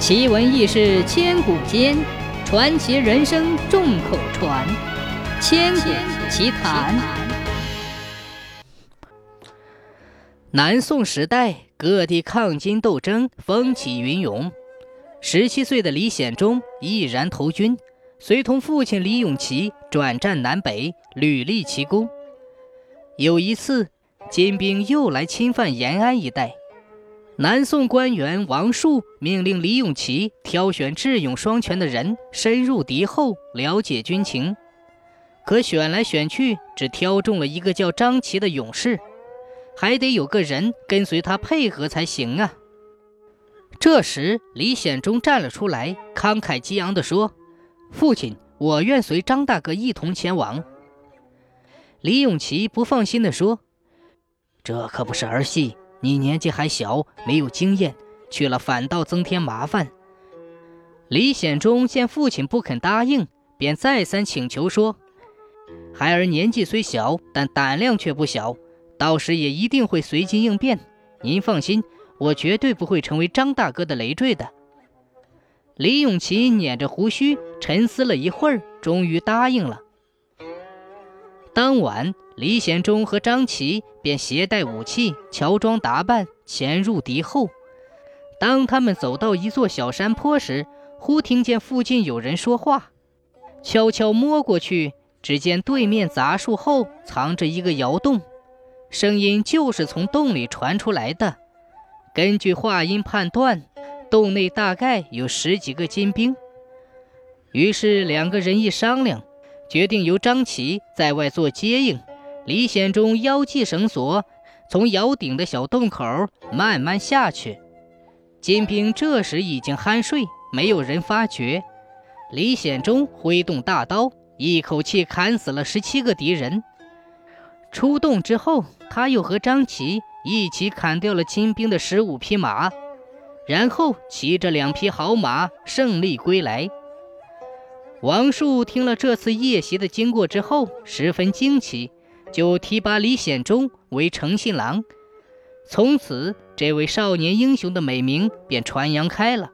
奇闻异事千古间，传奇人生众口传。千古奇谈。南宋时代，各地抗金斗争风起云涌。十七岁的李显忠毅然投军，随同父亲李永琪转战南北，屡立奇功。有一次，金兵又来侵犯延安一带。南宋官员王树命令李永琪挑选智勇双全的人深入敌后了解军情，可选来选去只挑中了一个叫张琪的勇士，还得有个人跟随他配合才行啊。这时李显忠站了出来，慷慨激昂地说：“父亲，我愿随张大哥一同前往。”李永琪不放心地说：“这可不是儿戏。”你年纪还小，没有经验，去了反倒增添麻烦。李显忠见父亲不肯答应，便再三请求说：“孩儿年纪虽小，但胆量却不小，到时也一定会随机应变。您放心，我绝对不会成为张大哥的累赘的。”李永琪捻着胡须，沉思了一会儿，终于答应了。当晚，李显忠和张琪便携带武器、乔装打扮，潜入敌后。当他们走到一座小山坡时，忽听见附近有人说话。悄悄摸过去，只见对面杂树后藏着一个窑洞，声音就是从洞里传出来的。根据话音判断，洞内大概有十几个金兵。于是两个人一商量。决定由张琪在外做接应，李显忠腰系绳索，从窑顶的小洞口慢慢下去。金兵这时已经酣睡，没有人发觉。李显忠挥动大刀，一口气砍死了十七个敌人。出洞之后，他又和张琪一起砍掉了金兵的十五匹马，然后骑着两匹好马胜利归来。王树听了这次夜袭的经过之后，十分惊奇，就提拔李显忠为诚信郎。从此，这位少年英雄的美名便传扬开了。